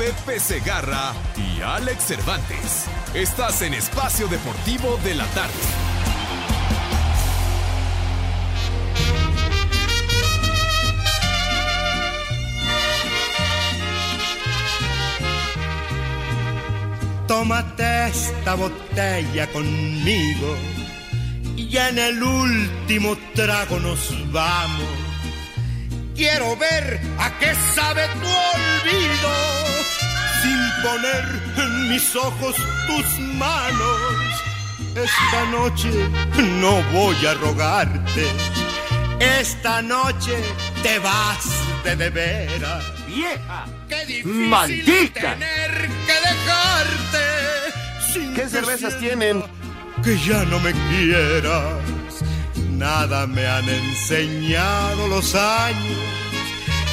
Pepe Segarra y Alex Cervantes. Estás en Espacio Deportivo de la Tarde. Tómate esta botella conmigo y en el último trago nos vamos. Quiero ver a qué sabe tu olvido sin poner en mis ojos tus manos. Esta noche no voy a rogarte. Esta noche te vas de de veras. ¡Vieja! Qué difícil ¡Maldita! tener que dejarte. sin ¿Qué cervezas tienen? Que ya no me quieras. Nada me han enseñado los años.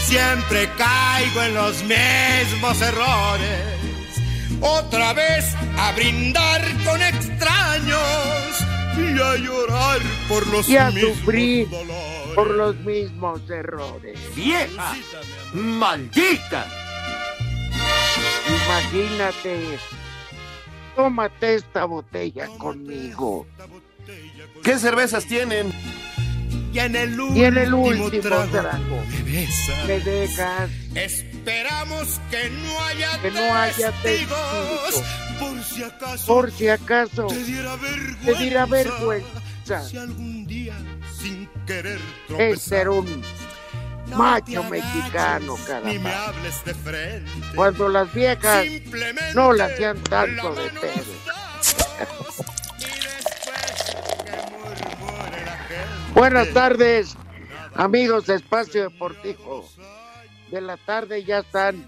Siempre caigo en los mismos errores. Otra vez a brindar con extraños y a llorar por los Y a mismos sufrir dolores. por los mismos errores. ¡Vieja! ¡Maldita! Imagínate. Tómate esta botella conmigo. ¿Qué cervezas tienen? Y en el último, Y en el último trago, trago me besas. me dejas Esperamos que no haya que no haya testigos, testigos. por si acaso por si acaso te diera vergüenza, te diera vergüenza. si algún día sin querer Este era un No macho mexicano, agaches, caramba. Ni me hables de frente. Cuando las viejas no le hacían tanto la de pedo. Buenas tardes, amigos de Espacio Deportivo. De la tarde ya están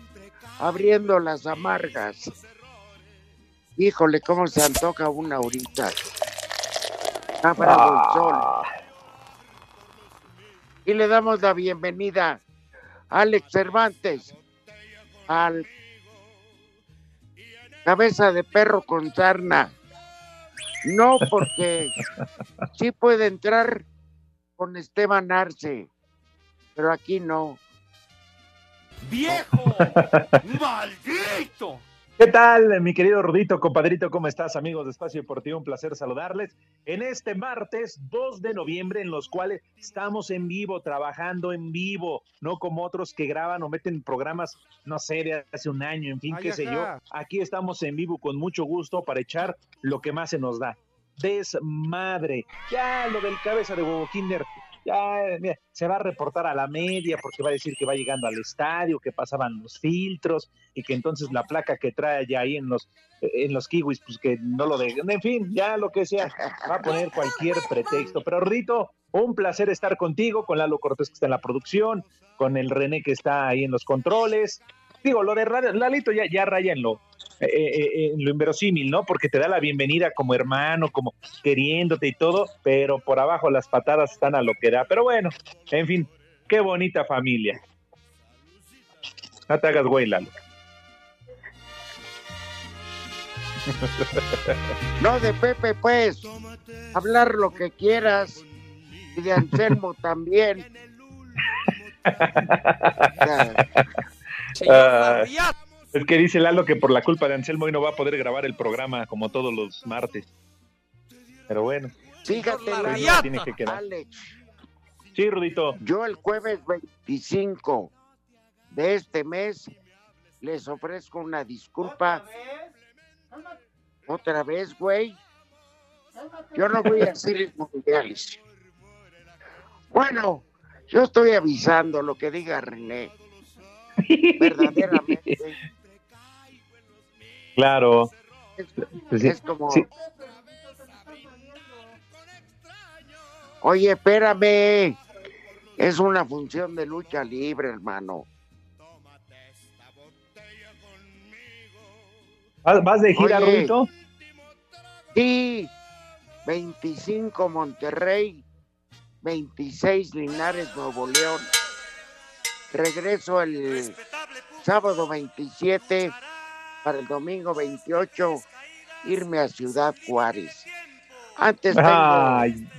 abriendo las amargas. Híjole, cómo se antoja una ahorita. Está bravo el sol. Y le damos la bienvenida a Alex Cervantes, al cabeza de perro con sarna. No, porque sí puede entrar con Esteban Arce, pero aquí no. ¡Viejo! ¡Maldito! ¿Qué tal, mi querido Rudito, compadrito? ¿Cómo estás, amigos de Espacio Deportivo? Un placer saludarles en este martes 2 de noviembre, en los cuales estamos en vivo, trabajando en vivo, no como otros que graban o meten programas, no sé, de hace un año, en fin, Ay, qué sé yo. Aquí estamos en vivo con mucho gusto para echar lo que más se nos da. Desmadre. Ya lo del cabeza de huevo Kinder, ya mira, se va a reportar a la media porque va a decir que va llegando al estadio, que pasaban los filtros y que entonces la placa que trae ya ahí en los en los kiwis, pues que no lo dejen. En fin, ya lo que sea, va a poner cualquier pretexto. Pero Rito, un placer estar contigo, con Lalo Cortés que está en la producción, con el René que está ahí en los controles. Digo, lo de Lalito ya, ya raya en lo, eh, eh, en lo inverosímil, ¿no? Porque te da la bienvenida como hermano, como queriéndote y todo, pero por abajo las patadas están a lo que da. Pero bueno, en fin, qué bonita familia. No te hagas güey, Lalo. No de Pepe, pues. Hablar lo que quieras. Y de Anselmo también. Ah, es que dice Lalo que por la culpa de Anselmo hoy no va a poder grabar el programa como todos los martes. Pero bueno, Fíjate, la Lalo, tiene que quedar. Alex, Sí, Rudito. yo el jueves 25 de este mes les ofrezco una disculpa. Otra vez, güey. Yo no voy a hacer mundiales. Bueno, yo estoy avisando lo que diga René. Verdaderamente. Claro. Es, Pues sí, es como. sí. Oye, espérame. Es una función de lucha libre, hermano. ¿Vas, de gira, Oye. Rudito? Sí, 25 Monterrey, 26 Linares, Nuevo León. Regreso el sábado 27 para el domingo 28 irme a Ciudad Juárez. Antes tengo, Ay,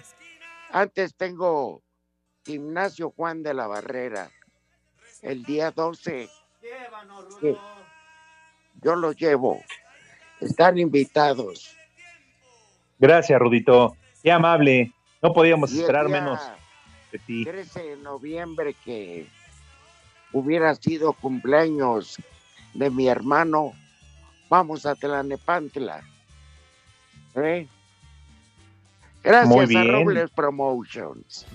antes tengo Gimnasio Juan de la Barrera. El día 12 Sí. yo los llevo. Están invitados. gracias, Rudito. Qué amable. No podíamos esperar menos de ti. 13 de noviembre que hubiera sido cumpleaños de mi hermano, vamos a Tlanepantla. ¿Eh? Gracias Muy a. Robles Promotions.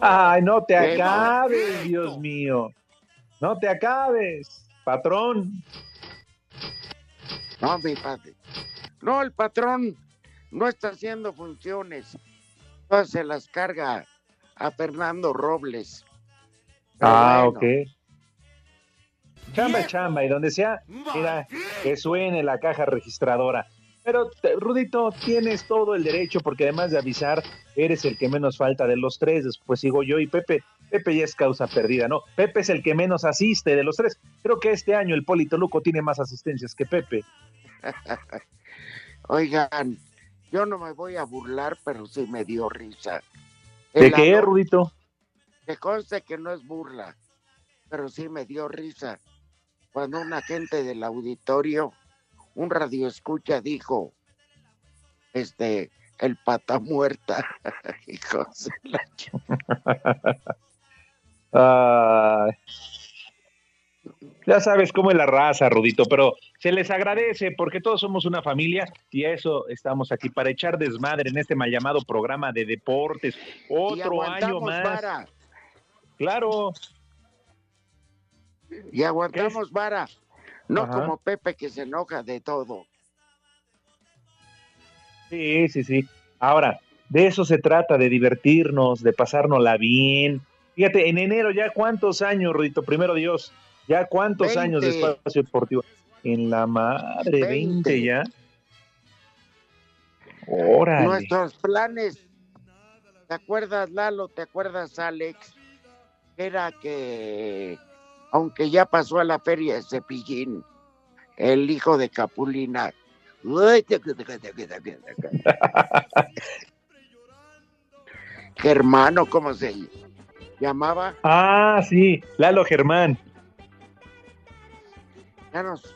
Ay, no te acabes, Dios mío. No te acabes, patrón. No, mi padre. No, el patrón no está haciendo funciones. Todas se las carga a Fernando Robles. Pero Ah, bueno, ok. Chamba, es chamba, y donde sea, mira, que suene la caja registradora. Pero, Rudito, tienes todo el derecho, porque además de avisar, eres el que menos falta de los tres. Después sigo yo y Pepe. Pepe ya es causa perdida, ¿no? Pepe es el que menos asiste de los tres. Creo que este año el Polito Luco tiene más asistencias que Pepe. Oigan, yo no me voy a burlar, pero sí me dio risa. ¿De qué, Rudito? Que conste que no es burla, pero sí me dio risa cuando un agente del auditorio, un radioescucha, dijo, este, el pata muerta. Hijos de la ya sabes cómo es la raza, Rudito, pero se les agradece porque todos somos una familia y a eso estamos aquí, para echar desmadre en este mal llamado programa de deportes. Otro año más. Claro, y aguantamos vara. No Ajá. como Pepe que se enoja de todo. sí, sí, sí. Ahora, de eso se trata, de divertirnos, de pasárnosla bien. Fíjate, en enero ya cuántos años, Rudito, primero Dios, ya cuántos años de 20. espacio deportivo. En la madre, 20 20. ya. Órale. Nuestros planes, ¿te acuerdas Lalo? ¿Te acuerdas Alex? Era que, aunque ya pasó a la feria de Cepillín, el hijo de Capulina. ¿Qué hermano, cómo se llamaba? Ah, sí, Lalo Germán. Ya nos,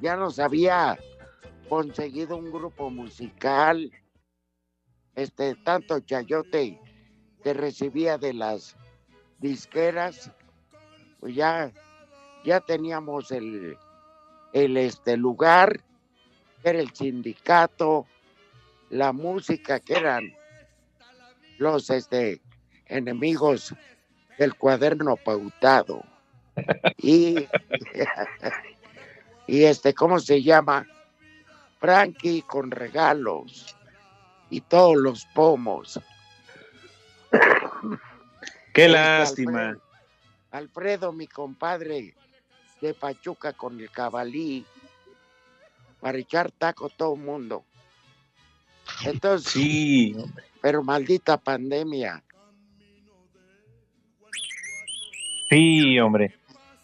ya nos había conseguido un grupo musical, este, tanto Chayote que recibía de las disqueras, pues ya, ya teníamos el, el este lugar, que era el sindicato, la música que eran los este enemigos del cuaderno pautado. Y, y este, ¿cómo se llama? Frankie con regalos y todos los pomos. Qué lástima. Alfredo, mi compadre de Pachuca con el cabalí, para echar taco todo el mundo. Entonces, Sí, pero maldita pandemia. sí, hombre.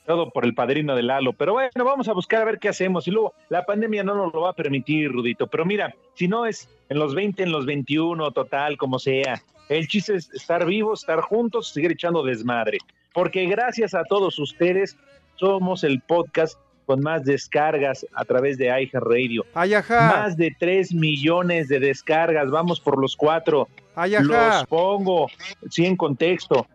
Todo por el padrino de Lalo. Pero bueno, vamos a buscar a ver qué hacemos. Y luego, la pandemia no nos lo va a permitir, Rudito. Pero mira, si no es en los 20, en los 21, total, como sea. El chiste es estar vivos, estar juntos, seguir echando desmadre. Porque gracias a todos ustedes, somos el podcast con más descargas a través de iHeartRadio. Más de 3 millones de descargas. Vamos por los cuatro. Ay, ajá. Los pongo, sí, en contexto.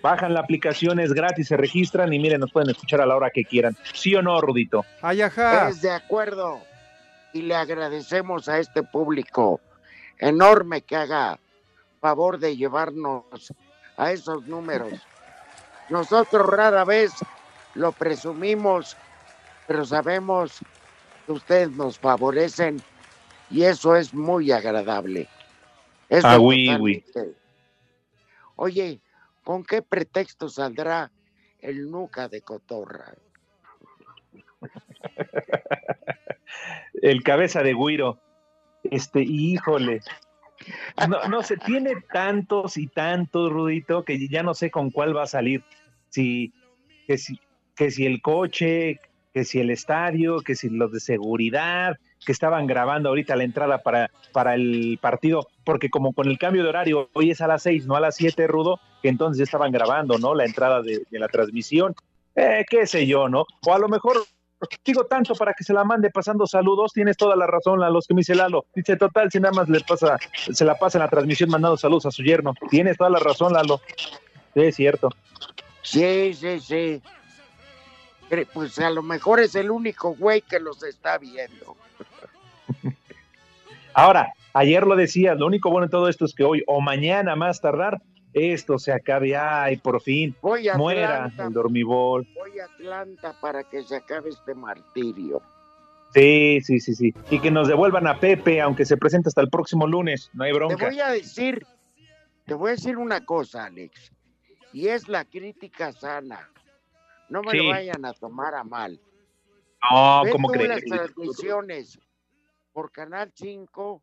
Bajan la aplicación, es gratis, se registran y miren, nos pueden escuchar a la hora que quieran. ¿Sí o no, Rudito? Ay, ajá. Es de acuerdo. Y le agradecemos a este público enorme que haga favor de llevarnos a esos números. Nosotros rara vez lo presumimos, pero sabemos que ustedes nos favorecen y eso es muy agradable. Ah, oui, oui. Oye, ¿con qué pretexto saldrá el nuca de cotorra? El cabeza de Guiro. Este, híjole. No, no sé, tiene tantos y tantos, Rudito, que ya no sé con cuál va a salir. Si, que si, que si el coche, que si el estadio, que si los de seguridad, que estaban grabando ahorita la entrada para, para el partido, porque como con el cambio de horario, hoy es a las seis, no a las siete, Rudo, que entonces estaban grabando, ¿no? La entrada de, de la transmisión, eh, qué sé yo, ¿no? O a lo mejor digo tanto para que se la mande pasando saludos, tienes toda la razón, a los que me dice Lalo. Dice, total, si nada más le pasa, se la pasa en la transmisión mandando saludos a su yerno. Tienes toda la razón, Lalo. Sí, es cierto. Sí, sí, sí. Pues a lo mejor es el único güey que los está viendo. Ahora, ayer lo decía, lo único bueno de todo esto es que hoy o mañana más tardar, esto se acabe, ay, por fin, Voy a muera Atlanta. el dormibol. Voy a Atlanta para que se acabe este martirio. Sí, sí, sí, sí. Y que nos devuelvan a Pepe, aunque se presente hasta el próximo lunes, no hay Te bronca. voy a decir, te voy a decir una cosa, Alex, y es la crítica sana. No me Sí. lo vayan a tomar a mal. No, Ve ¿cómo crees? las transmisiones por Canal 5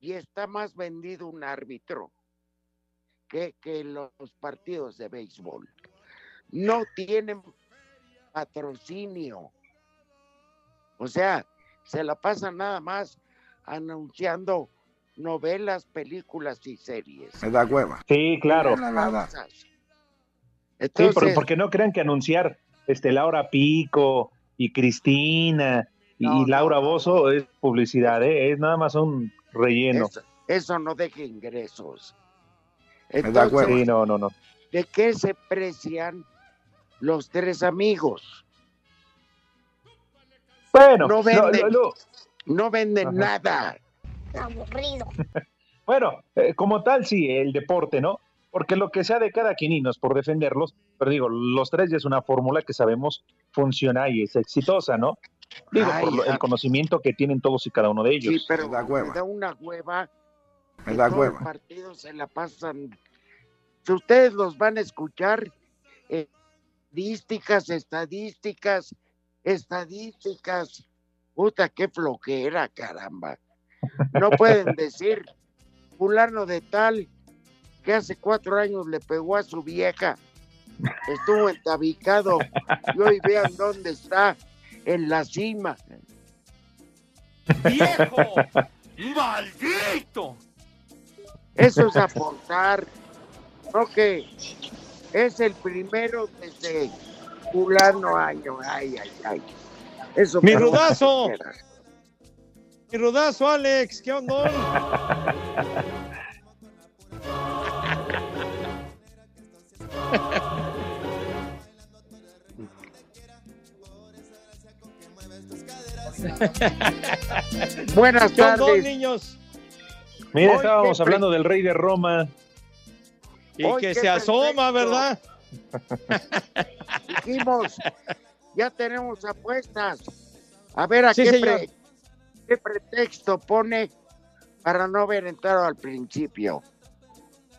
y está más vendido un árbitro que, que los partidos de béisbol. No tienen patrocinio. O sea, se la pasan nada más anunciando novelas, películas y series. Me da hueva. Sí, claro. Sí, Entonces, por- porque no crean que anunciar este Laura Pico y Cristina y, No, y Laura Bozo es publicidad, ¿eh? es nada más un relleno. eso, eso no deja ingresos. Entonces. Sí, no, no, no. ¿de qué se precian los tres amigos? Bueno, No venden. lo- lo- No venden Ajá. nada. Aburrido. bueno, eh, como tal, sí, el deporte, ¿no? Porque lo que sea de cada quien, y no es por defenderlos, pero digo, los tres ya es una fórmula que sabemos funciona y es exitosa, ¿no? Digo, Ay, por lo- ah. el conocimiento que tienen todos y cada uno de ellos. Sí, pero da hueva. da una hueva. Me da hueva. partido se la pasan. Si ustedes los van a escuchar, eh, estadísticas, estadísticas, estadísticas. Puta, qué flojera, caramba. No pueden decir, fulano de tal, que hace cuatro años le pegó a su vieja, estuvo entabicado, y hoy vean dónde está, en la cima. ¡Viejo! ¡Maldito! Eso es aportar. No que es el primero desde fulano año. Ay, ay, ay. Eso Mi rudazo. Mi rudazo, Alex, ¿qué onda? Buenas ¿Qué onda, tardes. niños? Mira, estábamos hablando del rey de Roma. Y Hoy que se asoma. ¿verdad? Dijimos, ya tenemos apuestas. A ver a Sí, qué, señor. pre- qué pretexto pone para no haber entrado al principio.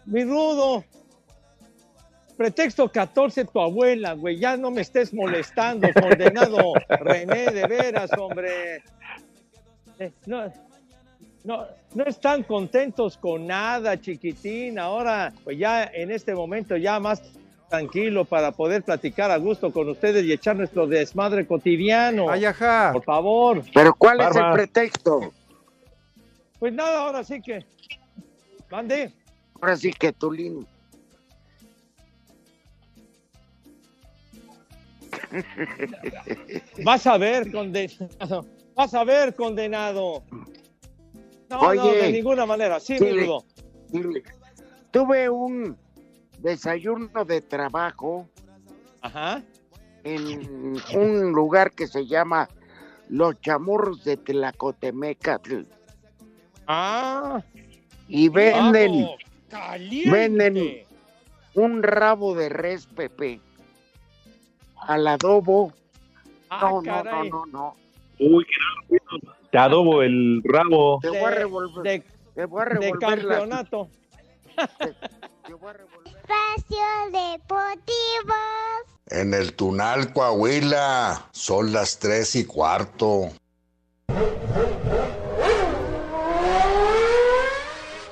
Mi rudo. Pretexto 14 tu abuela, güey. Ya no me estés molestando, condenado René, de veras, hombre. Eh, no, no, no están contentos con nada, chiquitín. Ahora, pues ya en este momento, ya más tranquilo para poder platicar a gusto con ustedes y echar nuestro desmadre cotidiano. Ay, ajá. Por favor. Pero ¿cuál es el pretexto? Pues nada, ahora sí que. Mande. Ahora sí que Tulín. Vas a ver, condenado. Vas a ver, condenado. No, no, de ninguna manera. Sí, Sí. mi rudo. Tuve un desayuno de trabajo Ajá. en un lugar que se llama Los Chamorros de Tlacotemecatl. Ah. Y venden, vamos, venden un rabo de res, Pepe, al adobo. Ah, No, no, no, caray. no, no. Uy, qué raro. Te adobo el rabo. Te voy a De- revolver. de, te voy a de revolver la- campeonato. te voy a revolver. Espacio Deportivo. En el Tunal, Coahuila, son las tres y cuarto.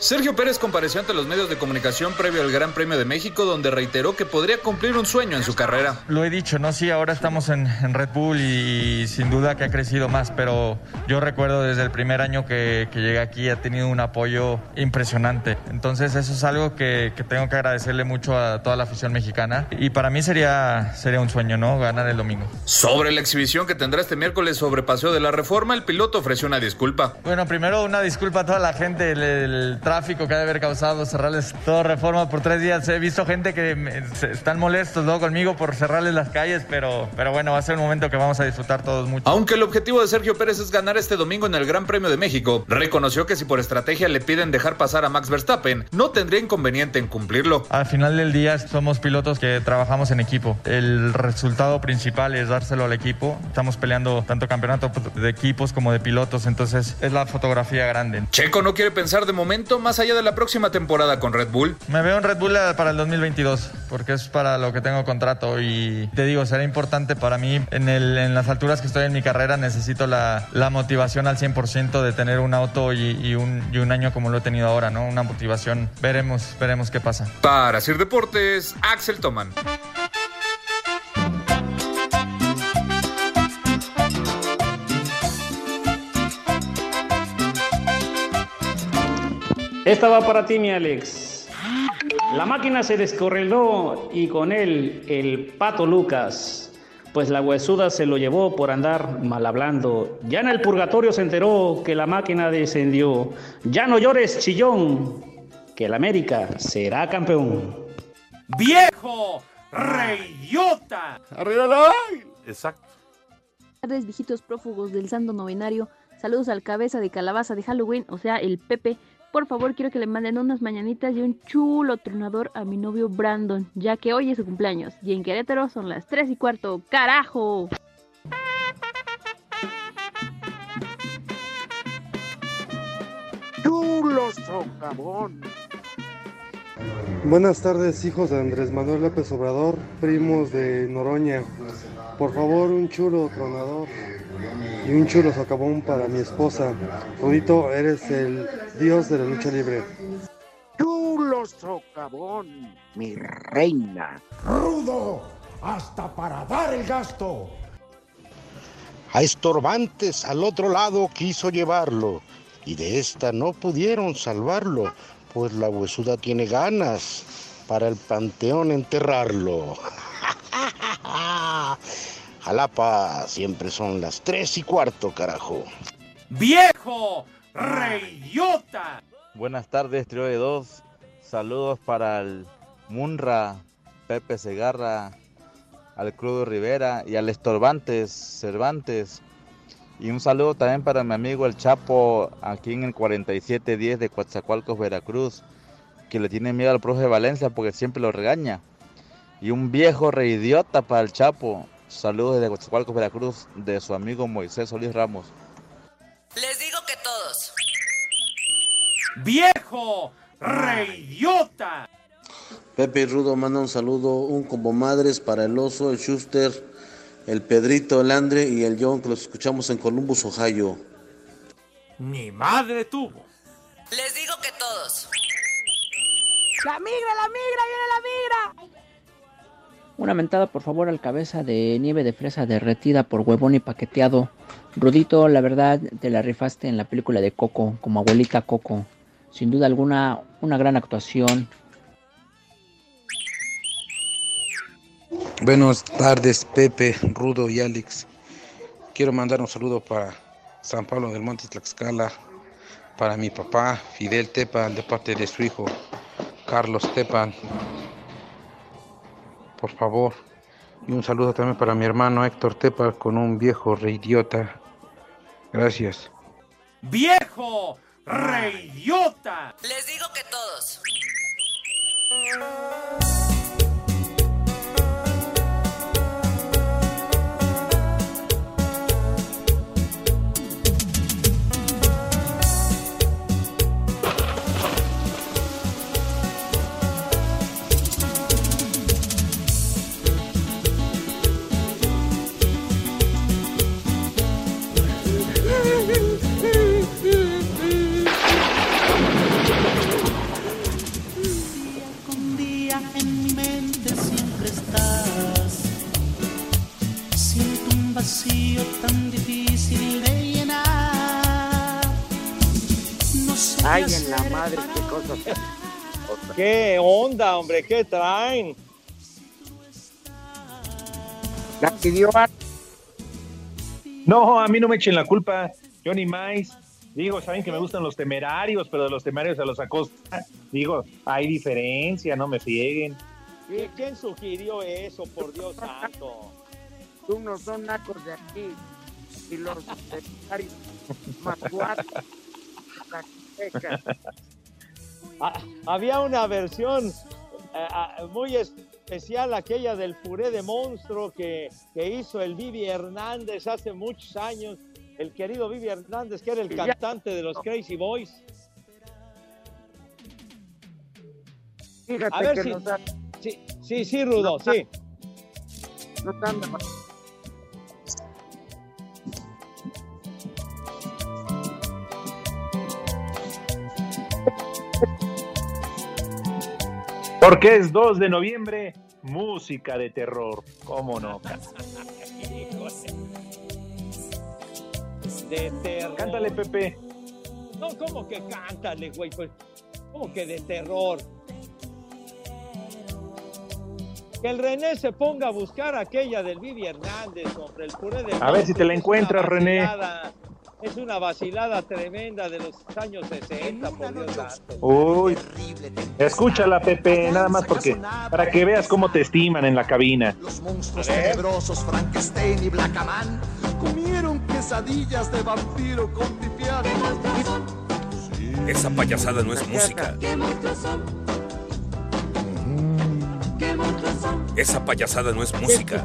Sergio Pérez compareció ante los medios de comunicación previo al Gran Premio de México, donde reiteró que podría cumplir un sueño en su carrera. Lo he dicho, ¿no? Sí, ahora estamos en, en Red Bull y, sin duda que ha crecido más, pero yo recuerdo desde el primer año que, que llegué aquí ha tenido un apoyo impresionante. Entonces eso es algo que, que tengo que agradecerle mucho a toda la afición mexicana y para mí sería, sería un sueño, ¿no? Ganar el domingo. Sobre la exhibición que tendrá este miércoles sobre Paseo de la Reforma, el piloto ofreció una disculpa. Bueno, primero una disculpa a toda la gente, el, el tráfico que ha de haber causado, cerrarles toda reforma por tres días. He visto gente que me- se- están molestos ¿no? conmigo por cerrarles las calles, pero, pero bueno, va a ser un momento que vamos a disfrutar todos mucho. Aunque el objetivo de Sergio Pérez es ganar este domingo en el Gran Premio de México, reconoció que si por estrategia le piden dejar pasar a Max Verstappen, no tendría inconveniente en cumplirlo. Al final del día somos pilotos que trabajamos en equipo. El resultado principal es dárselo al equipo. Estamos peleando tanto campeonato de equipos como de pilotos, entonces es la fotografía grande. Checo no quiere pensar de momento más allá de la próxima temporada con Red Bull. Me veo en Red Bull para el 2022, porque es para lo que tengo contrato y te digo, será importante para mí. En, el, en las alturas que estoy en mi carrera necesito la, la motivación al 100% de tener un auto y, y un, y un año como lo he tenido ahora, ¿no? Una motivación. Veremos, veremos qué pasa. Para Sir Deportes, Axel Toman. Esta va para ti, mi Alex. La máquina se descorreló y con él el pato Lucas, pues la huesuda se lo llevó por andar mal hablando. Ya en el purgatorio se enteró que la máquina descendió. Ya no llores, chillón, que el América será campeón. ¡Viejo! ¡Reyota! ¡Arriba la Exacto. Buenas tardes, viejitos prófugos del santo novenario. Saludos al cabeza de calabaza de Halloween, o sea, el Pepe. Por favor, quiero que le manden unas mañanitas y un chulo tronador a mi novio Brandon, ya que hoy es su cumpleaños. Y en Querétaro son las 3 y cuarto. ¡Carajo! Chulo socavón. Buenas tardes, hijos de Andrés Manuel López Obrador, primos de Noroña. Por favor, un chulo tronador y un chulo socavón para mi esposa. Rudito, eres el dios de la lucha libre. Chulo socavón, mi reina. Rudo, hasta para dar el gasto. A estorbantes al otro lado quiso llevarlo, y de esta no pudieron salvarlo, pues la huesuda tiene ganas para el panteón enterrarlo. Jalapa, siempre son las tres y cuarto, carajo. ¡Viejo! ¡Reyota! Buenas tardes, trío de dos. Saludos para el Munra, Pepe Segarra, al Crudo Rivera y al Estorbantes Cervantes. Y un saludo también para mi amigo el Chapo, aquí en el 4710 de Coatzacoalcos, Veracruz, que le tiene miedo al profe Valencia porque siempre lo regaña. Y un viejo reidiota para el Chapo. Saludos desde Coatzacoalcos, Veracruz, de su amigo Moisés Solís Ramos. Les digo que todos. ¡Viejo! ¡Reyota! Pepe y Rudo manda un saludo, un combo madres para el oso, el Schuster, el Pedrito, el Andre y el John, que los escuchamos en Columbus, Ohio. Mi madre tuvo. Les digo que todos. ¡La migra, la migra, viene la migra! Una mentada por favor al cabeza de nieve de fresa derretida por huevón y paqueteado. Rudito, la verdad, te la rifaste en la película de Coco, como abuelita Coco. Sin duda alguna, una gran actuación. Buenas tardes, Pepe, Rudo y Alex. Quiero mandar un saludo para San Pablo del Monte Tlaxcala, para mi papá, Fidel Tepan, de parte de su hijo, Carlos Tepan, por favor. Y un saludo también para mi hermano Héctor Tepa con un viejo reidiota. Gracias. ¡Viejo! ¡Reidiota! Les digo que todos. Vacío tan difícil de llenar. No sé Ay, en la madre, qué cosas. ¿Qué onda, hombre? ¿Qué traen? La pidió a- No, a mí no me echen la culpa. Johnny Mais. Digo, saben que me gustan los temerarios, pero de los temerarios a los Acosta. Digo, hay diferencia, no me fieguen. ¿Y ¿Quién sugirió eso, por Dios santo? Tú no son nacos de aquí. Y los secretarios más cuatro. Ah, había una versión eh, ah, muy especial, aquella del puré de monstruo que, que hizo el Vivi Hernández hace muchos años. El querido Vivi Hernández, que era el cantante de los Crazy Boys. Fíjate A ver que si- nos Sí, sí, sí, Rudo, sí. nos Porque es 2 de noviembre, música de terror. ¿Cómo no? De terror. Cántale, Pepe. No, ¿cómo que cántale, güey? Pues, ¿Cómo que de terror? Que el René se ponga a buscar aquella del Vivi Hernández, hombre, el puré de A ver si te la encuentras, René. vacilada, Es una vacilada tremenda de los años 60, por Dios. Uy, escúchala, Pepe, nada más porque para que veas cómo te estiman en la cabina. Monstruos tenebrosos, Frankenstein y Blackaman comieron quesadillas de vampiro con pipián. Esa payasada no es música. Esa payasada no es música.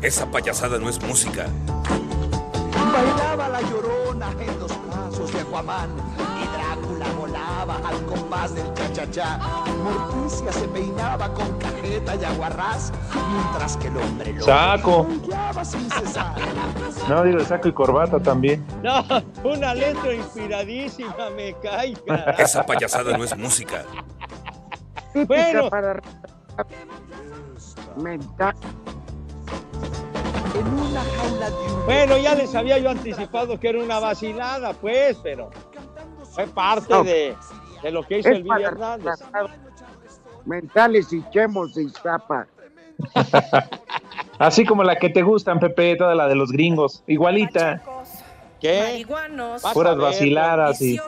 Esa payasada no es música. Bailaba la llorona en los brazos de Aquaman y Drácula volaba al compás del cha-cha-cha. Morticia se peinaba con cajeta y aguarrás, mientras que el hombre lobo Saco. sin cesar. No, digo, saco y corbata también. No, una letra inspiradísima, me cae. carajo. Esa payasada no es música. Bueno. para. En una jaula de un Bueno, ya les había yo anticipado que era una vacilada, pues, pero fue parte No. de, de lo que hizo Es el Vivi para Hernández. mentales y chemos y zapa. Así como la que te gustan, Pepe, toda la de los gringos. Igualita. ¿Qué? Puras ver, vaciladas y.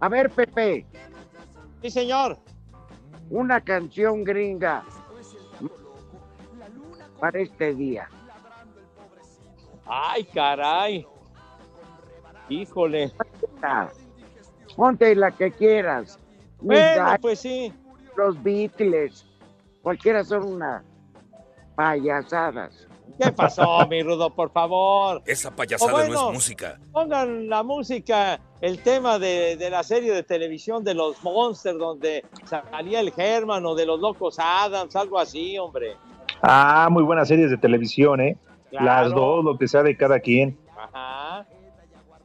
A ver, Pepe, Sí, señor. una canción gringa para este día. Ay, caray. Híjole. Ponte la que quieras. Bueno, pues sí. Los Beatles, cualquiera son una payasadas. ¿Qué pasó, mi Rudo, por favor? Esa payasada bueno. no es música. Pongan la música, el tema de, de la serie de televisión de los Monsters, donde salía el Herman o de los Locos Adams, algo así, hombre. Ah, muy buenas series de televisión, ¿eh? Claro. Las dos, lo que sea de cada quien. Ajá.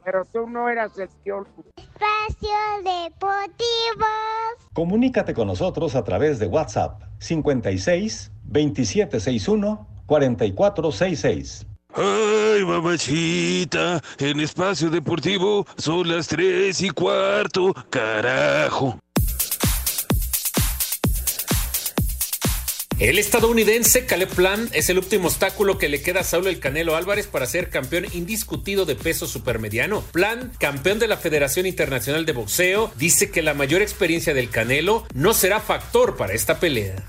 Pero tú no eras el tío. Espacio Deportivo. Comunícate con nosotros a través de WhatsApp 56 2761 4466. Ay, mamachita, en espacio deportivo son las tres y cuarto, carajo. El estadounidense Caleb Plant es el último obstáculo que le queda a Saulo El Canelo Álvarez para ser campeón indiscutido de peso supermediano. Plant, campeón de la Federación Internacional de Boxeo, dice que la mayor experiencia del Canelo no será factor para esta pelea.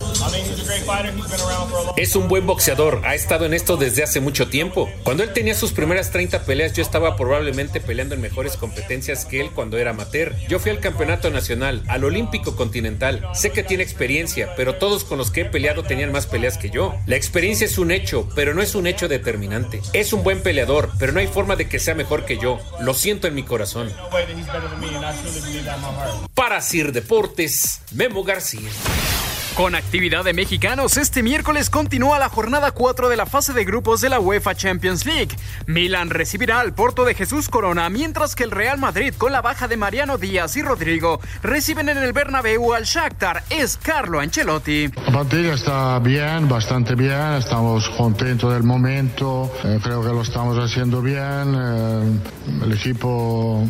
Es un buen boxeador, ha estado en esto desde hace mucho tiempo. Cuando él tenía sus primeras 30 peleas, yo estaba probablemente peleando en mejores competencias que él cuando era amateur. Yo fui al campeonato nacional, al olímpico continental. Sé que tiene experiencia, pero todos con los que he peleado tenían más peleas que yo. La experiencia es un hecho, pero no es un hecho determinante. Es un buen peleador, pero no hay forma de que sea mejor que yo. Lo siento en mi corazón. Para Sir Deportes, Memo García. Con actividad de mexicanos, este miércoles continúa la jornada 4 de la fase de grupos de la UEFA Champions League. Milan recibirá al Porto de Jesús Corona, mientras que el Real Madrid, con la baja de Mariano Díaz y Rodrigo, reciben en el Bernabéu al Shakhtar. Es Carlo Ancelotti. La partida está bien, bastante bien, estamos contentos del momento, eh, creo que lo estamos haciendo bien, eh, el equipo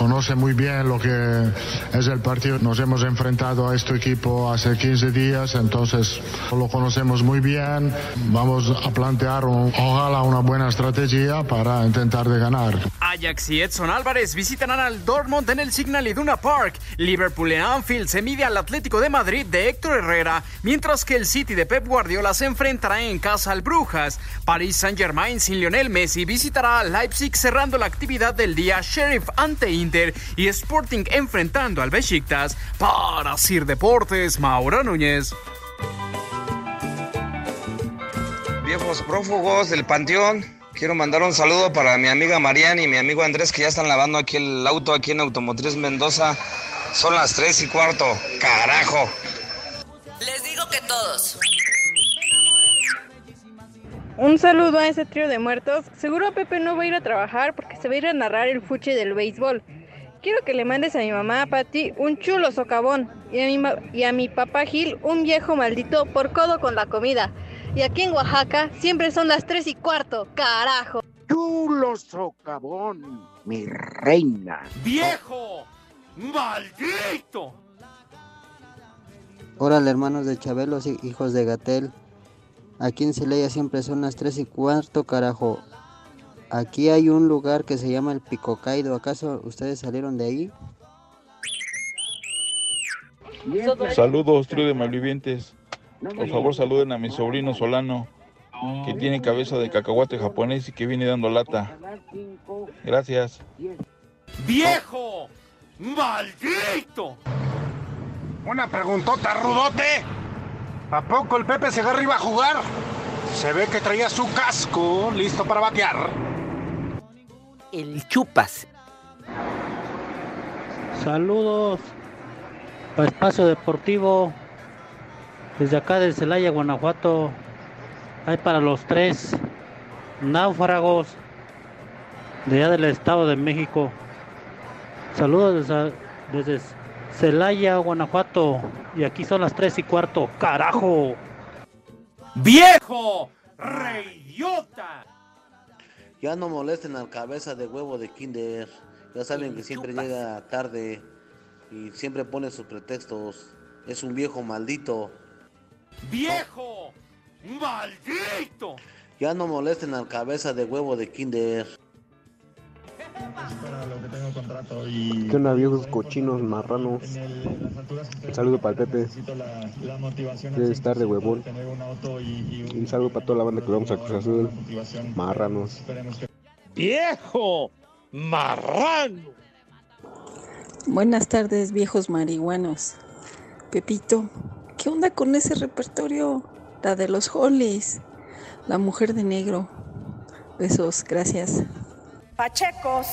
conoce muy bien lo que es el partido. Nos hemos enfrentado a este equipo hace 15 días, entonces lo conocemos muy bien. Vamos a plantear ojalá una buena estrategia para intentar de ganar. Ajax y Edson Álvarez visitarán al Dortmund en el Signal Iduna Park. Liverpool en Anfield se mide al Atlético de Madrid de Héctor Herrera, mientras que el City de Pep Guardiola se enfrentará en casa al Brujas. París Saint-Germain sin Lionel Messi visitará al Leipzig cerrando la actividad del día Sheriff ante Inter y Sporting enfrentando al Besiktas. Para Sir Deportes, Mauro Núñez. Viejos prófugos del Panteón, quiero mandar un saludo para mi amiga Mariana y mi amigo Andrés que ya están lavando aquí el auto aquí en Automotriz Mendoza. Son las 3 y cuarto. Carajo. Les digo que todos. Un saludo a ese trío de muertos. Seguro Pepe no va a ir a trabajar porque se va a ir a narrar el fuchi del béisbol. Quiero que le mandes a mi mamá, Pati, un chulo socavón. Y a, mi y a mi papá Gil, un viejo maldito por codo con la comida. Y aquí en Oaxaca siempre son las tres y cuarto, carajo. Chulo socavón, mi reina. ¡Viejo! ¡Maldito! Órale, hermanos de Chabelo, hi- hijos de Gatel. Aquí en Celaya siempre son las 3 y cuarto, carajo. Aquí hay un lugar que se llama el Picocaido. ¿Acaso ustedes salieron de ahí? Saludos, trío de malvivientes. Por favor, saluden a mi sobrino Solano, que tiene cabeza de cacahuate japonés y que viene dando lata. Gracias. ¡Viejo! ¡Maldito! Una preguntota, rudote. ¿A poco el Pepe Segarra iba a jugar? Se ve que traía su casco listo para batear. El chupas. Saludos para Espacio Deportivo desde acá de Celaya, Guanajuato. Hay para los tres náufragos de allá del Estado de México. Saludos desde, desde Celaya, Guanajuato. Y aquí son las tres y cuarto. ¡Carajo! ¡Viejo! ¡Reyota! Ya no molesten al cabeza de huevo de Kinder. Ya saben que siempre llega tarde y siempre pone sus pretextos. Es un viejo maldito. ¡Viejo! ¡Maldito! Ya no molesten al cabeza de huevo de Kinder. ¿Qué onda viejos cochinos marranos? Un saludo para el Pepe. Debe estar de huevón. Un saludo para toda la banda que vamos a Cruz Azul. Marranos. ¡Viejo! ¡Marrano! Buenas tardes, viejos marihuanos. Pepito, ¿qué onda con ese repertorio? La de los Hollies, la mujer de negro. Besos, gracias. Pachecos,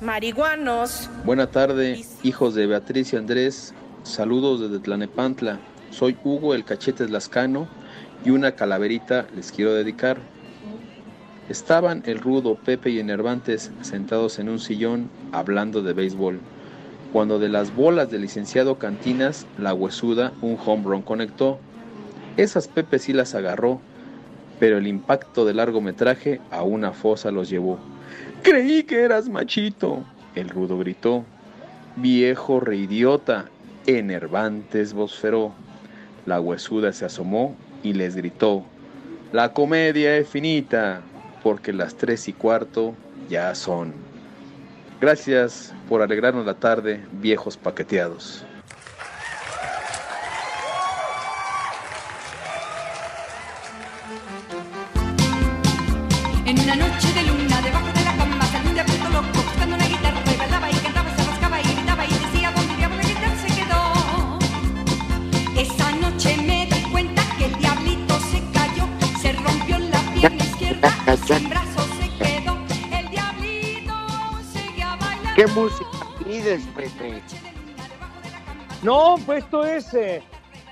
marihuanos. Buena tarde, hijos de Beatriz y Andrés. Saludos desde Tlanepantla. Soy Hugo el Cachetes Lascano y una calaverita les quiero dedicar. Estaban el rudo Pepe y Enervantes sentados en un sillón hablando de béisbol, cuando de las bolas del licenciado Cantinas, la huesuda un home run conectó. Esas Pepe sí las agarró, pero el impacto del largometraje a una fosa los llevó. Creí que eras machito, el rudo gritó. Viejo reidiota, Enervantes vociferó. La huesuda se asomó y les gritó, la comedia es finita, porque las tres y cuarto ya son. Gracias por alegrarnos la tarde, viejos paqueteados. En una noche ¿Qué música pides, Pepe? No, pues esto es, eh,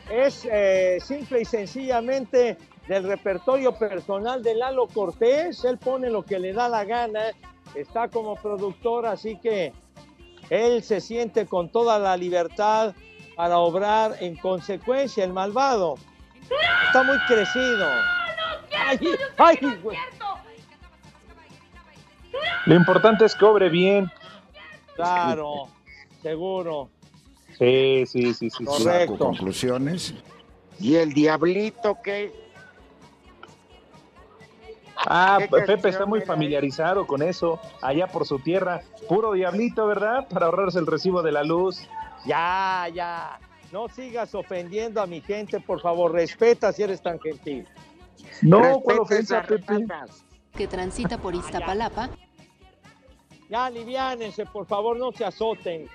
es eh, simple y sencillamente del repertorio personal de Lalo Cortés. Él pone lo que le da la gana, está como productor, así que él se siente con toda la libertad para obrar en consecuencia. El malvado está muy crecido. Ay, ay, güey. Lo importante es que obre bien. Claro, seguro. Sí, sí, sí, sí. Correcto. Conclusiones. ¿Y el diablito qué? Ah, ¿Qué Pepe está muy familiarizado con eso, allá por su tierra. Puro diablito, ¿verdad? Para ahorrarse el recibo de la luz. Ya, ya. No sigas ofendiendo a mi gente, por favor. Respeta si eres tan gentil. No, ¿cuál ofensa, Pepe? que transita por Iztapalapa, Ya, aliviánense, por favor, no se azoten.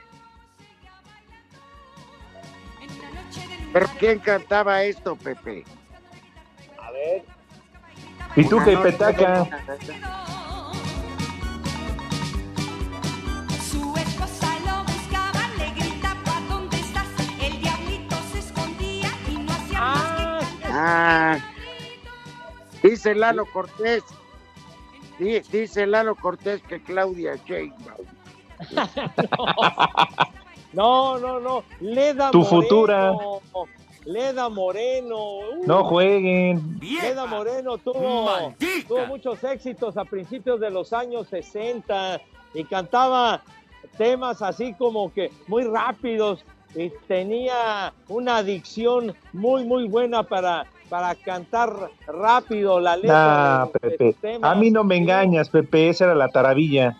¿Pero quién cantaba esto, Pepe? A ver. ¿Y tú qué petaca? Su esposa lo buscaba, le gritaba, ¿dónde estás? El diablito se escondía y no hacía más que Ah, dice Lalo Cortés. di- Dice Lalo Cortés que Claudia Sheinbaum. No, no, no. Leda Tu Moreno. futura. Leda Moreno. uh, No jueguen. Leda Moreno tuvo, tuvo muchos éxitos a principios de los años 60 y cantaba temas así como que muy rápidos y tenía una adicción muy, muy buena para, para cantar rápido la letra. Nah, de- Pepe. temas. A mí no me engañas, Pepe. Esa era la taravilla.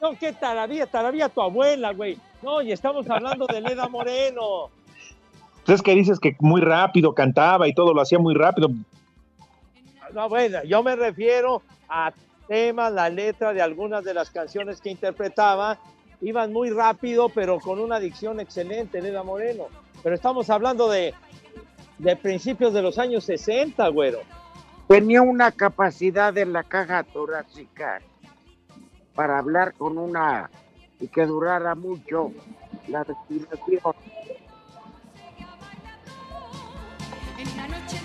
No, qué taravilla, taravilla tu abuela, güey. No, y estamos hablando de Leda Moreno. Entonces que dices que muy rápido cantaba y todo lo hacía muy rápido. No, bueno, yo me refiero a temas, la letra de algunas de las canciones que interpretaba. Iban muy rápido, pero con una dicción excelente, Leda Moreno. Pero estamos hablando de, de principios de los años 60, güero. Tenía una capacidad en la caja torácica para hablar con una y que durara mucho la respiración.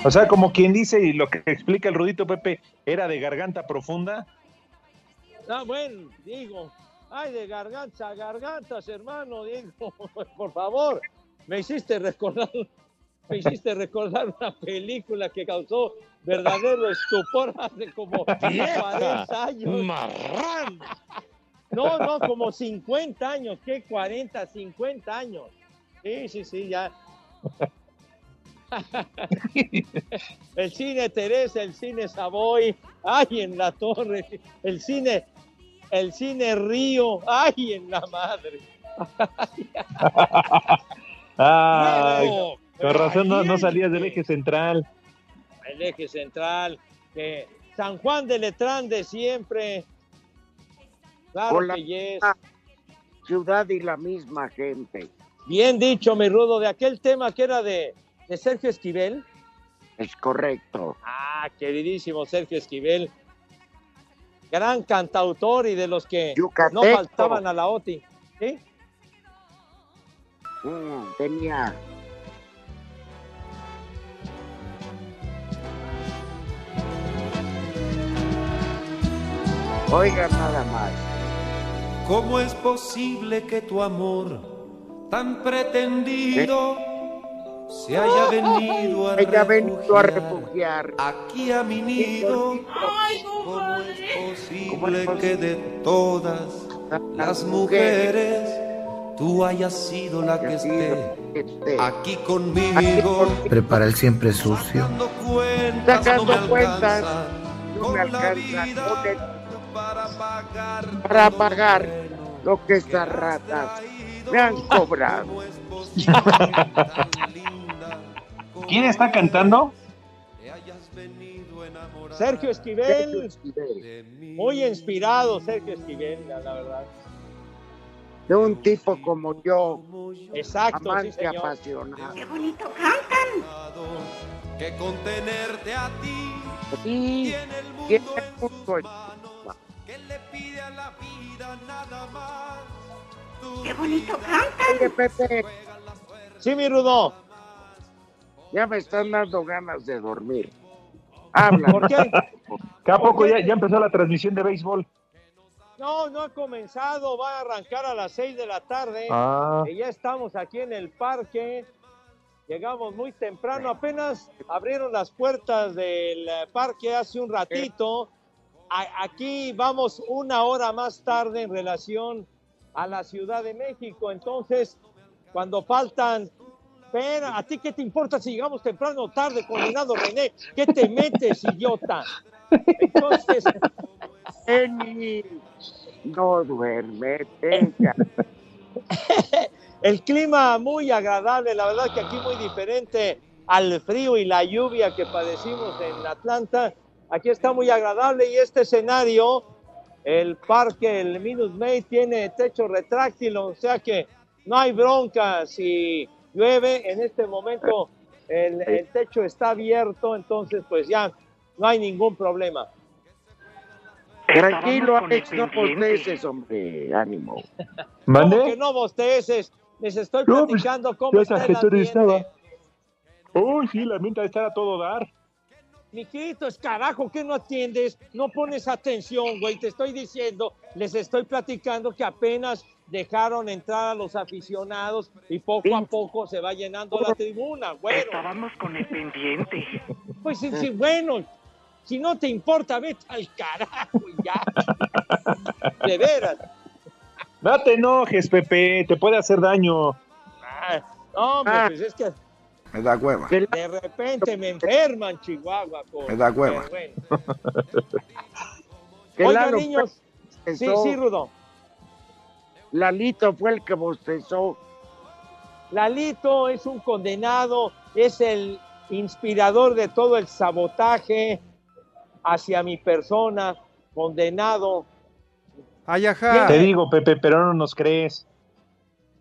O sea, como quien dice y lo que explica el Rudito Pepe, era de garganta profunda. Ah, bueno, digo, ay, de garganta a gargantas, hermano, digo, por favor, me hiciste recordar, me hiciste recordar una película que causó verdadero estupor hace como ¡Vieja! 40 años. ¡Marrán! No, no, como 50 años, ¿qué 40, 50 años? Sí, sí, sí, ya. El cine Teresa, el cine Savoy, ay, en la torre, el cine, el cine Río, ay, en la madre. Ay, con razón no, salías del eje central. El eje central, San Juan de Letrán de siempre. Claro Con la que yes. ciudad y la misma gente. Bien dicho, mi rudo, de aquel tema que era de, de Sergio Esquivel. Es correcto. Ah, queridísimo Sergio Esquivel. Gran cantautor y de los que no faltaban a la OTI. ¿Sí? Mm, tenía. Oiga nada más. ¿Cómo es posible que tu amor tan pretendido se haya venido a venido refugiar aquí a mi nido? ¿Cómo es posible que de todas las mujeres tú hayas sido la que esté aquí conmigo. Prepara el siempre sucio. Sacando cuentas, no me alcanza con el- para pagar lo que estas ratas me han cobrado. ¿Quién está cantando? Sergio Esquivel. Muy inspirado, Sergio Esquivel, la verdad. De un tipo como yo, Exacto, sí, amante señor. apasionado. Qué bonito cantan. Que contenerte a ti. Y tiene mucho Qué bonito cantan. Oye, Pepe, Sí, mi Rudo. ya me están dando ganas de dormir. Habla. ¿Por qué? ¿Que a poco ya, ya empezó la transmisión de béisbol? No, no ha comenzado, va a arrancar a las 6 de la tarde. Ah. Y ya estamos aquí en el parque. Llegamos muy temprano, apenas abrieron las puertas del eh, parque hace un ratito. Aquí vamos una hora más tarde en relación a la Ciudad de México. Entonces, cuando faltan... Espera, ¿a ti qué te importa si llegamos temprano o tarde, condenado René? ¿Qué te metes, idiota? Entonces, Eni, no duérmete ya. El clima muy agradable, la verdad que aquí muy diferente al frío y la lluvia que padecimos en Atlanta. Aquí está muy agradable y este escenario, el parque, el Minute Maid, tiene techo retráctil, o sea que no hay bronca si llueve. En este momento el, el techo está abierto, entonces pues ya no hay ningún problema. Tranquilo, Alex, no bosteces, hombre. Ánimo. ¿Cómo que no bosteces? Les estoy No, pues, platicando cómo ya está el ambiente. Uy, sí, la mienta está a todo dar. Miquito, es carajo que no atiendes, no pones atención, güey. Te estoy diciendo, les estoy platicando que apenas dejaron entrar a los aficionados y poco a poco se va llenando la tribuna, güey. Estábamos con el pendiente. Pues sí, sí, bueno, si no te importa, vete al carajo y ya. De veras. No te enojes, Pepe, te puede hacer daño. Ah, no, hombre, pues es que Me da cueva. de repente me enferman, Chihuahua. con- Me da hueva. pero bueno. Lalo niños. Sí, sí, Rudo. Lalito fue el que bostezó. Lalito es un condenado, es el inspirador de todo el sabotaje hacia mi persona, condenado. Te digo, Pepe, pero no nos crees.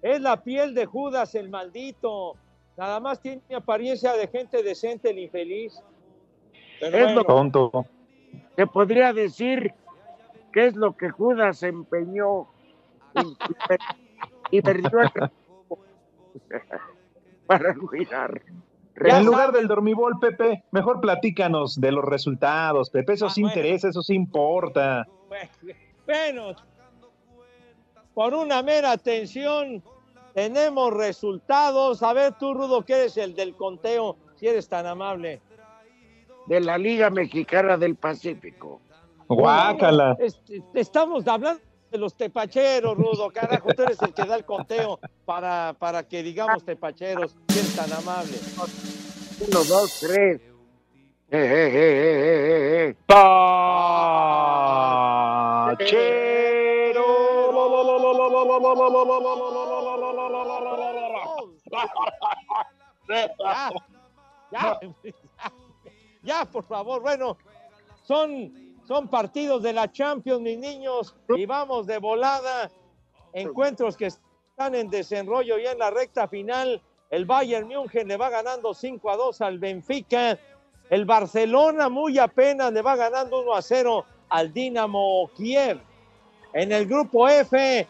Es la piel de Judas el maldito. Nada más tiene apariencia de gente decente el infeliz. Pero Es bueno, lo- Tonto. Te podría decir qué es lo que Judas empeñó y, y per- y perdió el para cuidar. En lugar del dormibol, Pepe, mejor platícanos de los resultados, Pepe. Eso Ah, sí interesa, eso sí importa. bueno, por una mera atención tenemos resultados. A ver tú, Rudo, que eres el del conteo, si eres tan amable. de la Liga Mexicana del Pacífico. Guácala. Estamos hablando de los tepacheros, Rudo, carajo, tú eres el que da el conteo para, para que digamos tepacheros, si eres tan amable. Uno, dos, tres. Eh, eh, eh, eh, eh, eh. Ya, ya, por favor. Bueno, son, son partidos de la Champions, mis niños, y vamos de volada. Encuentros que están en desenrollo ya en la recta final. El Bayern München le va ganando 5 a 2 al Benfica. El Barcelona muy apenas le va ganando 1 a 0 al Dinamo Kiev. En el grupo F,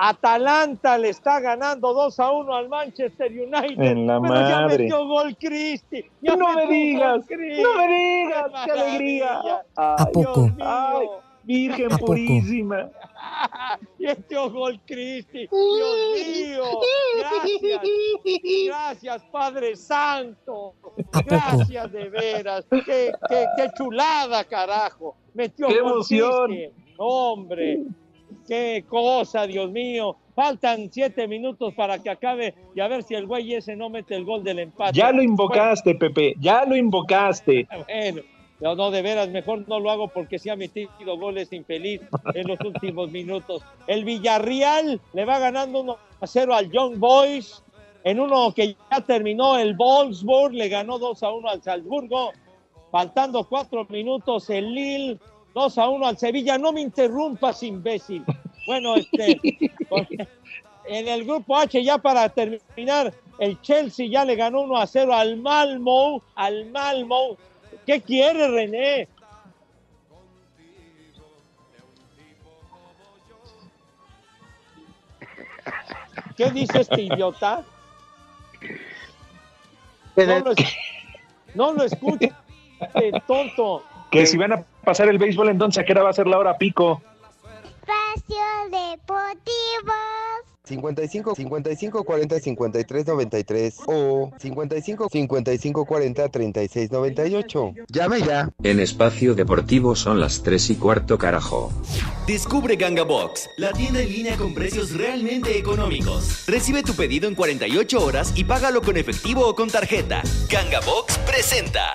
Atalanta le está ganando 2 a 1 al Manchester United. En la Pero ya madre. metió gol Cristi. Ya No me digas, no me digas, qué alegría. maravilla. ¿A poco? Ay, Virgen ¿A purísima. Metió gol Cristi. Dios mío. Gracias. Gracias, Padre Santo. Gracias de veras. Qué, qué, qué chulada, carajo. Metió ¡Qué gol emoción! Cristi. Hombre. Qué cosa, Dios mío. Faltan siete minutos para que acabe y a ver si el güey ese no mete el gol del empate. Ya lo invocaste, Pepe, ya lo invocaste. Bueno, no, no, de veras, mejor no lo hago porque sí ha metido goles infeliz en los últimos minutos. El Villarreal le va ganando 1 a 0 al Young Boys. En uno que ya terminó, el Wolfsburg le ganó 2 a 1 al Salzburgo. Faltando cuatro minutos, el Lille 2 a 1 al Sevilla. No me interrumpas, imbécil. Bueno, este, en el grupo H, ya para terminar, el Chelsea ya le ganó 1 a 0 al Malmo, al Malmo. ¿Qué quiere René? ¿Qué dice este idiota? No lo, no lo este tonto. Que si van a pasar el béisbol, entonces, ¿a qué hora va a ser la hora pico? Espacio Deportivo. 55 55 40 53 93 o 55 55 40 36 98. Llame ya. En espacio deportivo son las 3 y cuarto carajo. Descubre Ganga Box, la tienda en línea con precios realmente económicos. Recibe tu pedido en 48 horas y págalo con efectivo o con tarjeta. Ganga Box presenta.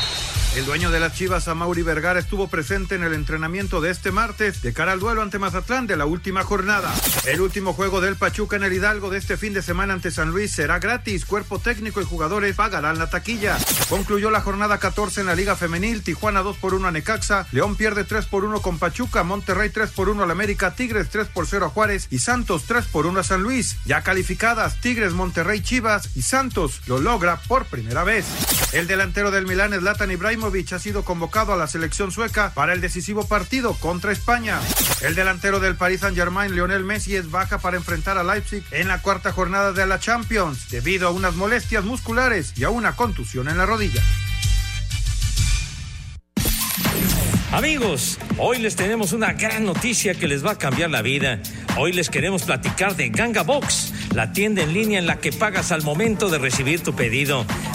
El dueño de las Chivas, Amauri Vergara, estuvo presente en el entrenamiento de este martes de cara al duelo ante Mazatlán de la última jornada. El último juego del Pachuca en el Hidalgo de este fin de semana ante San Luis será gratis. Cuerpo técnico y jugadores pagarán la taquilla. Concluyó la jornada 14 en la Liga Femenil. Tijuana 2 por 1 a Necaxa. León pierde 3 por 1 con Pachuca. Monterrey 3 por 1 al América. Tigres 3 por 0 a Juárez. Y Santos 3 por 1 a San Luis. Ya calificadas Tigres, Monterrey, Chivas y Santos lo logra por primera vez. El delantero del Milán, Zlatan Ha sido convocado a la selección sueca para el decisivo partido contra España. El delantero del Paris Saint-Germain, Lionel Messi, es baja para enfrentar a Leipzig en la cuarta jornada de la Champions debido a unas molestias musculares y a una contusión en la rodilla. Amigos, hoy les tenemos una gran noticia que les va a cambiar la vida. Hoy les queremos platicar de Ganga Box, la tienda en línea en la que pagas al momento de recibir tu pedido.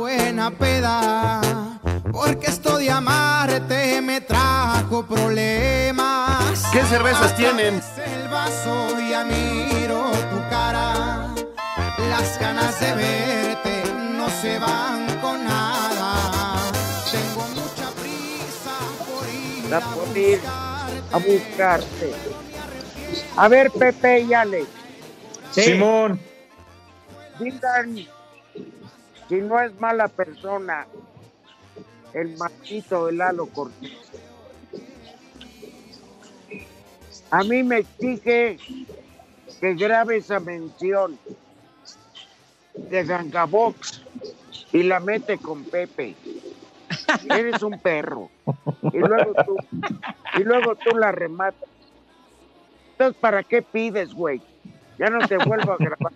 buena peda, porque esto de amarte me trajo problemas. ¿Qué cervezas tienen? El vaso y admiro tu cara, las ganas de verte no se van con nada. Tengo mucha prisa por ir a por ir a buscarte. A ver, Pepe y Alex. Simón. Digan si no es mala persona el maldito de Lalo Cortés. A mí me exige que grabe esa mención de Gangabox y la mete con Pepe. Eres un perro. Y luego tú, y luego tú la rematas. Entonces, ¿para qué pides, güey? Ya no te vuelvo a grabar.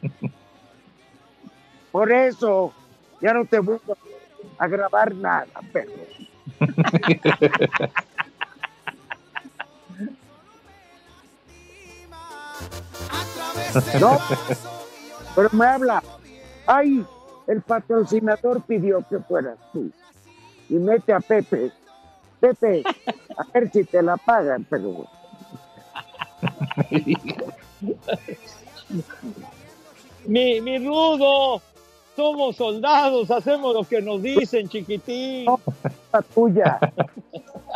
Por eso, ya no te vuelvo a grabar nada, perro. No, pero me habla. Ay, el patrocinador pidió que fueras tú. Y mete a Pepe. Pepe, a ver si te la pagan, pero. Mi, mi rudo, somos soldados, hacemos lo que nos dicen, chiquitín. La tuya.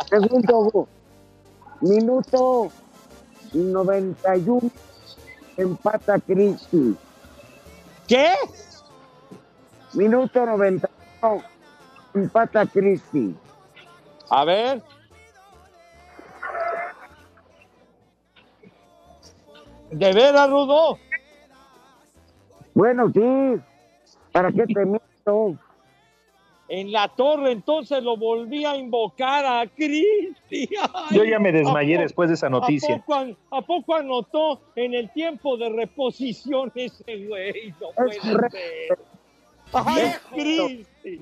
Segundo, minuto 91 empata Cristi. ¿Qué? Minuto 91 empata Cristi. A ver. ¿De veras, Rudo? Bueno, sí. ¿Para qué te miento? En la torre, entonces lo volví a invocar a Cristi. Ay, Yo ya me desmayé ¿a po- después de esa noticia. ¿A poco, an- a poco anotó en el tiempo de reposición ese güey? No puede ser. ¡Ay, Cristi!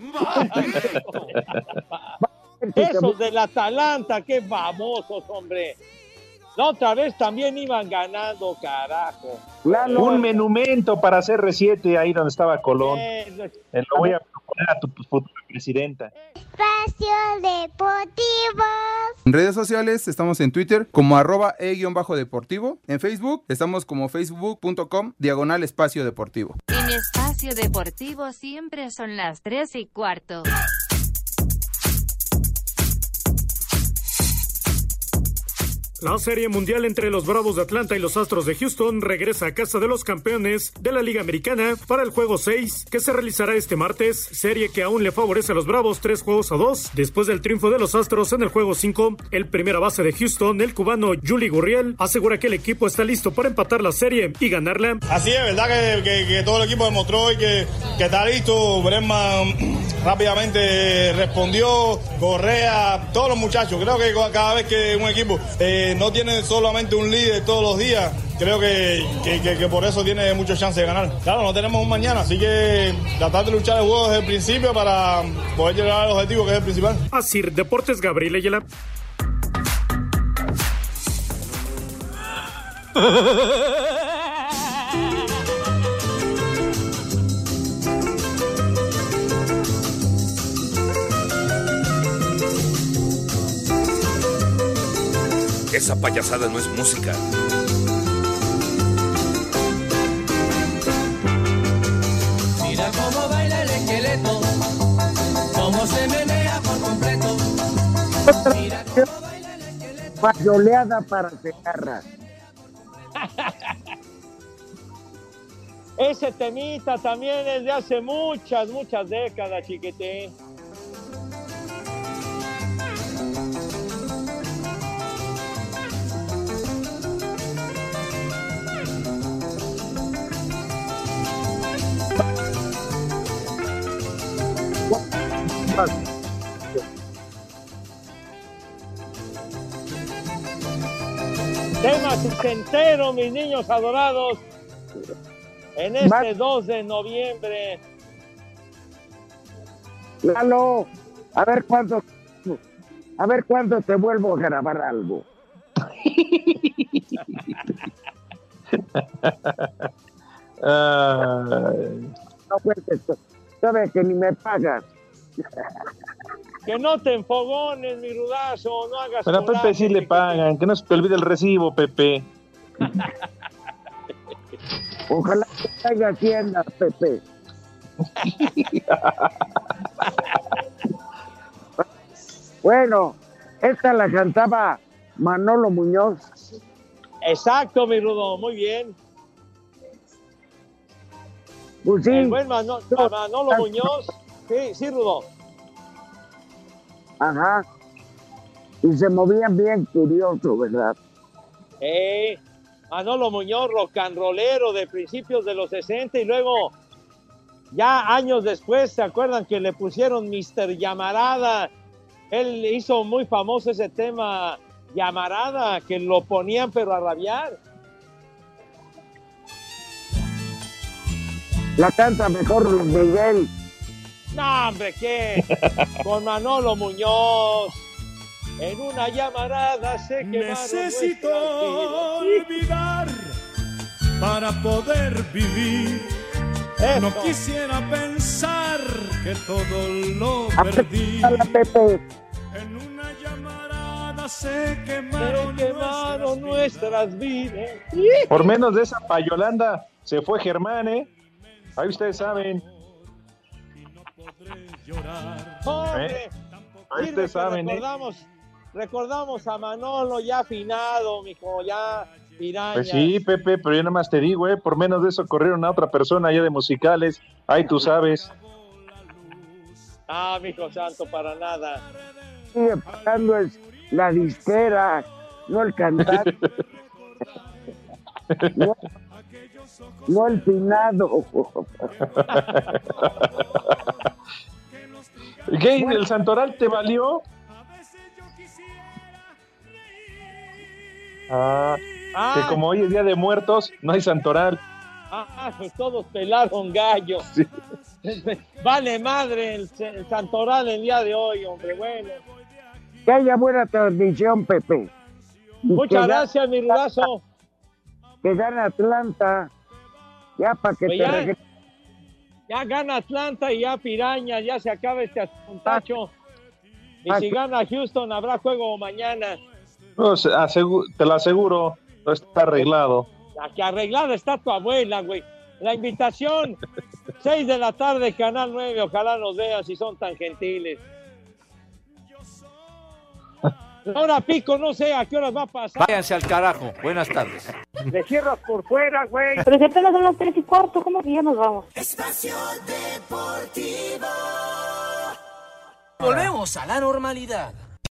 Esos del Atalanta, qué famosos, hombre. La otra vez también iban ganando, carajo. Un monumento para CR7 ahí donde estaba Colón. Eh, Eh, Lo voy a proponer a tu futura presidenta. Espacio Deportivo. En redes sociales estamos en Twitter como arroba e-deportivo. En Facebook estamos como facebook.com diagonal espacio deportivo. En espacio deportivo siempre son las 3 y cuarto. La Serie Mundial entre los Bravos de Atlanta y los Astros de Houston regresa a casa de los campeones de la Liga Americana para el juego 6, que se realizará este martes, serie que aún le favorece a los Bravos tres juegos a dos. Después del triunfo de los Astros en el juego 5, el primera base de Houston, el cubano Juli Gurriel, asegura que el equipo está listo para empatar la serie y ganarla. Así es, verdad que, todo el equipo demostró hoy que, está listo. Bregman rápidamente respondió, Correa, todos los muchachos. Creo que cada vez que un equipo eh, no tiene solamente un líder todos los días, creo que, que- que- que por eso tiene muchas chances de ganar. Claro, no tenemos un mañana, así que tratar de luchar el juego desde el principio para poder llegar al objetivo que es el principal. Así, Deportes Gabriel Ayala. Esa payasada no es música. Mira cómo baila el esqueleto, cómo se menea por completo. Mira Payoleada para Segarra. Ese temita también es de hace muchas, muchas décadas, chiquitín. Tema sesentero, mis niños adorados. En este 2 de noviembre. Lalo, a ver cuándo, a ver cuándo te vuelvo a grabar algo. No cuentes, sabes que ni me pagas. Que no te enfogones, mi rudazo, no hagas Pero a Pepe coraje, sí le pagan, que no se te olvide el recibo, Pepe. Ojalá que caiga Hacienda, Pepe. bueno, esta la cantaba Manolo Muñoz. Exacto, mi rudo, muy bien. Pues sí. El buen Mano- Manolo Muñoz. Sí, sí, Rudo. Ajá. Y se movían bien curioso, ¿verdad? Eh, Manolo Muñoz, rocanrolero de principios de los 60 y luego, ya años después, ¿se acuerdan que le pusieron Mr. Llamarada? Él hizo muy famoso ese tema Llamarada, que lo ponían pero a rabiar. La canta mejor Miguel. No, hombre, ¿qué? Con Manolo Muñoz. En una llamarada se quemaron Necesito nuestras olvidar para poder vivir. No quisiera pensar que todo lo perdí. Apretala, Pepe. En una llamarada se quemaron, Se quemaron nuestras vidas. Por menos de esa payolanda se fue Germán, ¿eh? Ahí ustedes saben. Hombre, ¿Eh? Ahí que saben, ¿eh? recordamos, recordamos a Manolo ya afinado, mijo, ya piraña. Pues sí, Pepe, pero yo nada más te digo, ¿eh? Por menos de eso corrieron a otra persona allá de musicales. Ahí tú sabes. Ah, mijo santo, para nada. Sigue pagando es la disquera, no el cantante. no, no el ¿Qué? ¿El Santoral te valió? Ah, que Ah. como hoy es Día de Muertos, no hay Santoral. Ah, pues todos pelaron gallo. Vale madre el, el Santoral el día de hoy, hombre, bueno. Que haya buena transmisión, Pepe. Y Muchas que gracias, mi rudazo. Que gane Atlanta. Ya para que Pues te ya. Ya gana Atlanta y ya Piraña, ya se acaba este asuntacho. Y si sí. gana Houston, habrá juego mañana. Asegu- te lo aseguro, no está arreglado. La que arreglada está tu abuela, güey. La invitación, 6 de la tarde, Canal 9. Ojalá nos vean si son tan gentiles. Ahora pico, no sé a qué horas va a pasar. Váyanse al carajo. Buenas tardes. Le cierras por fuera, güey. Pero si apenas son las tres y cuarto, ¿cómo que ya nos vamos? Espacio Deportivo. Volvemos a la normalidad.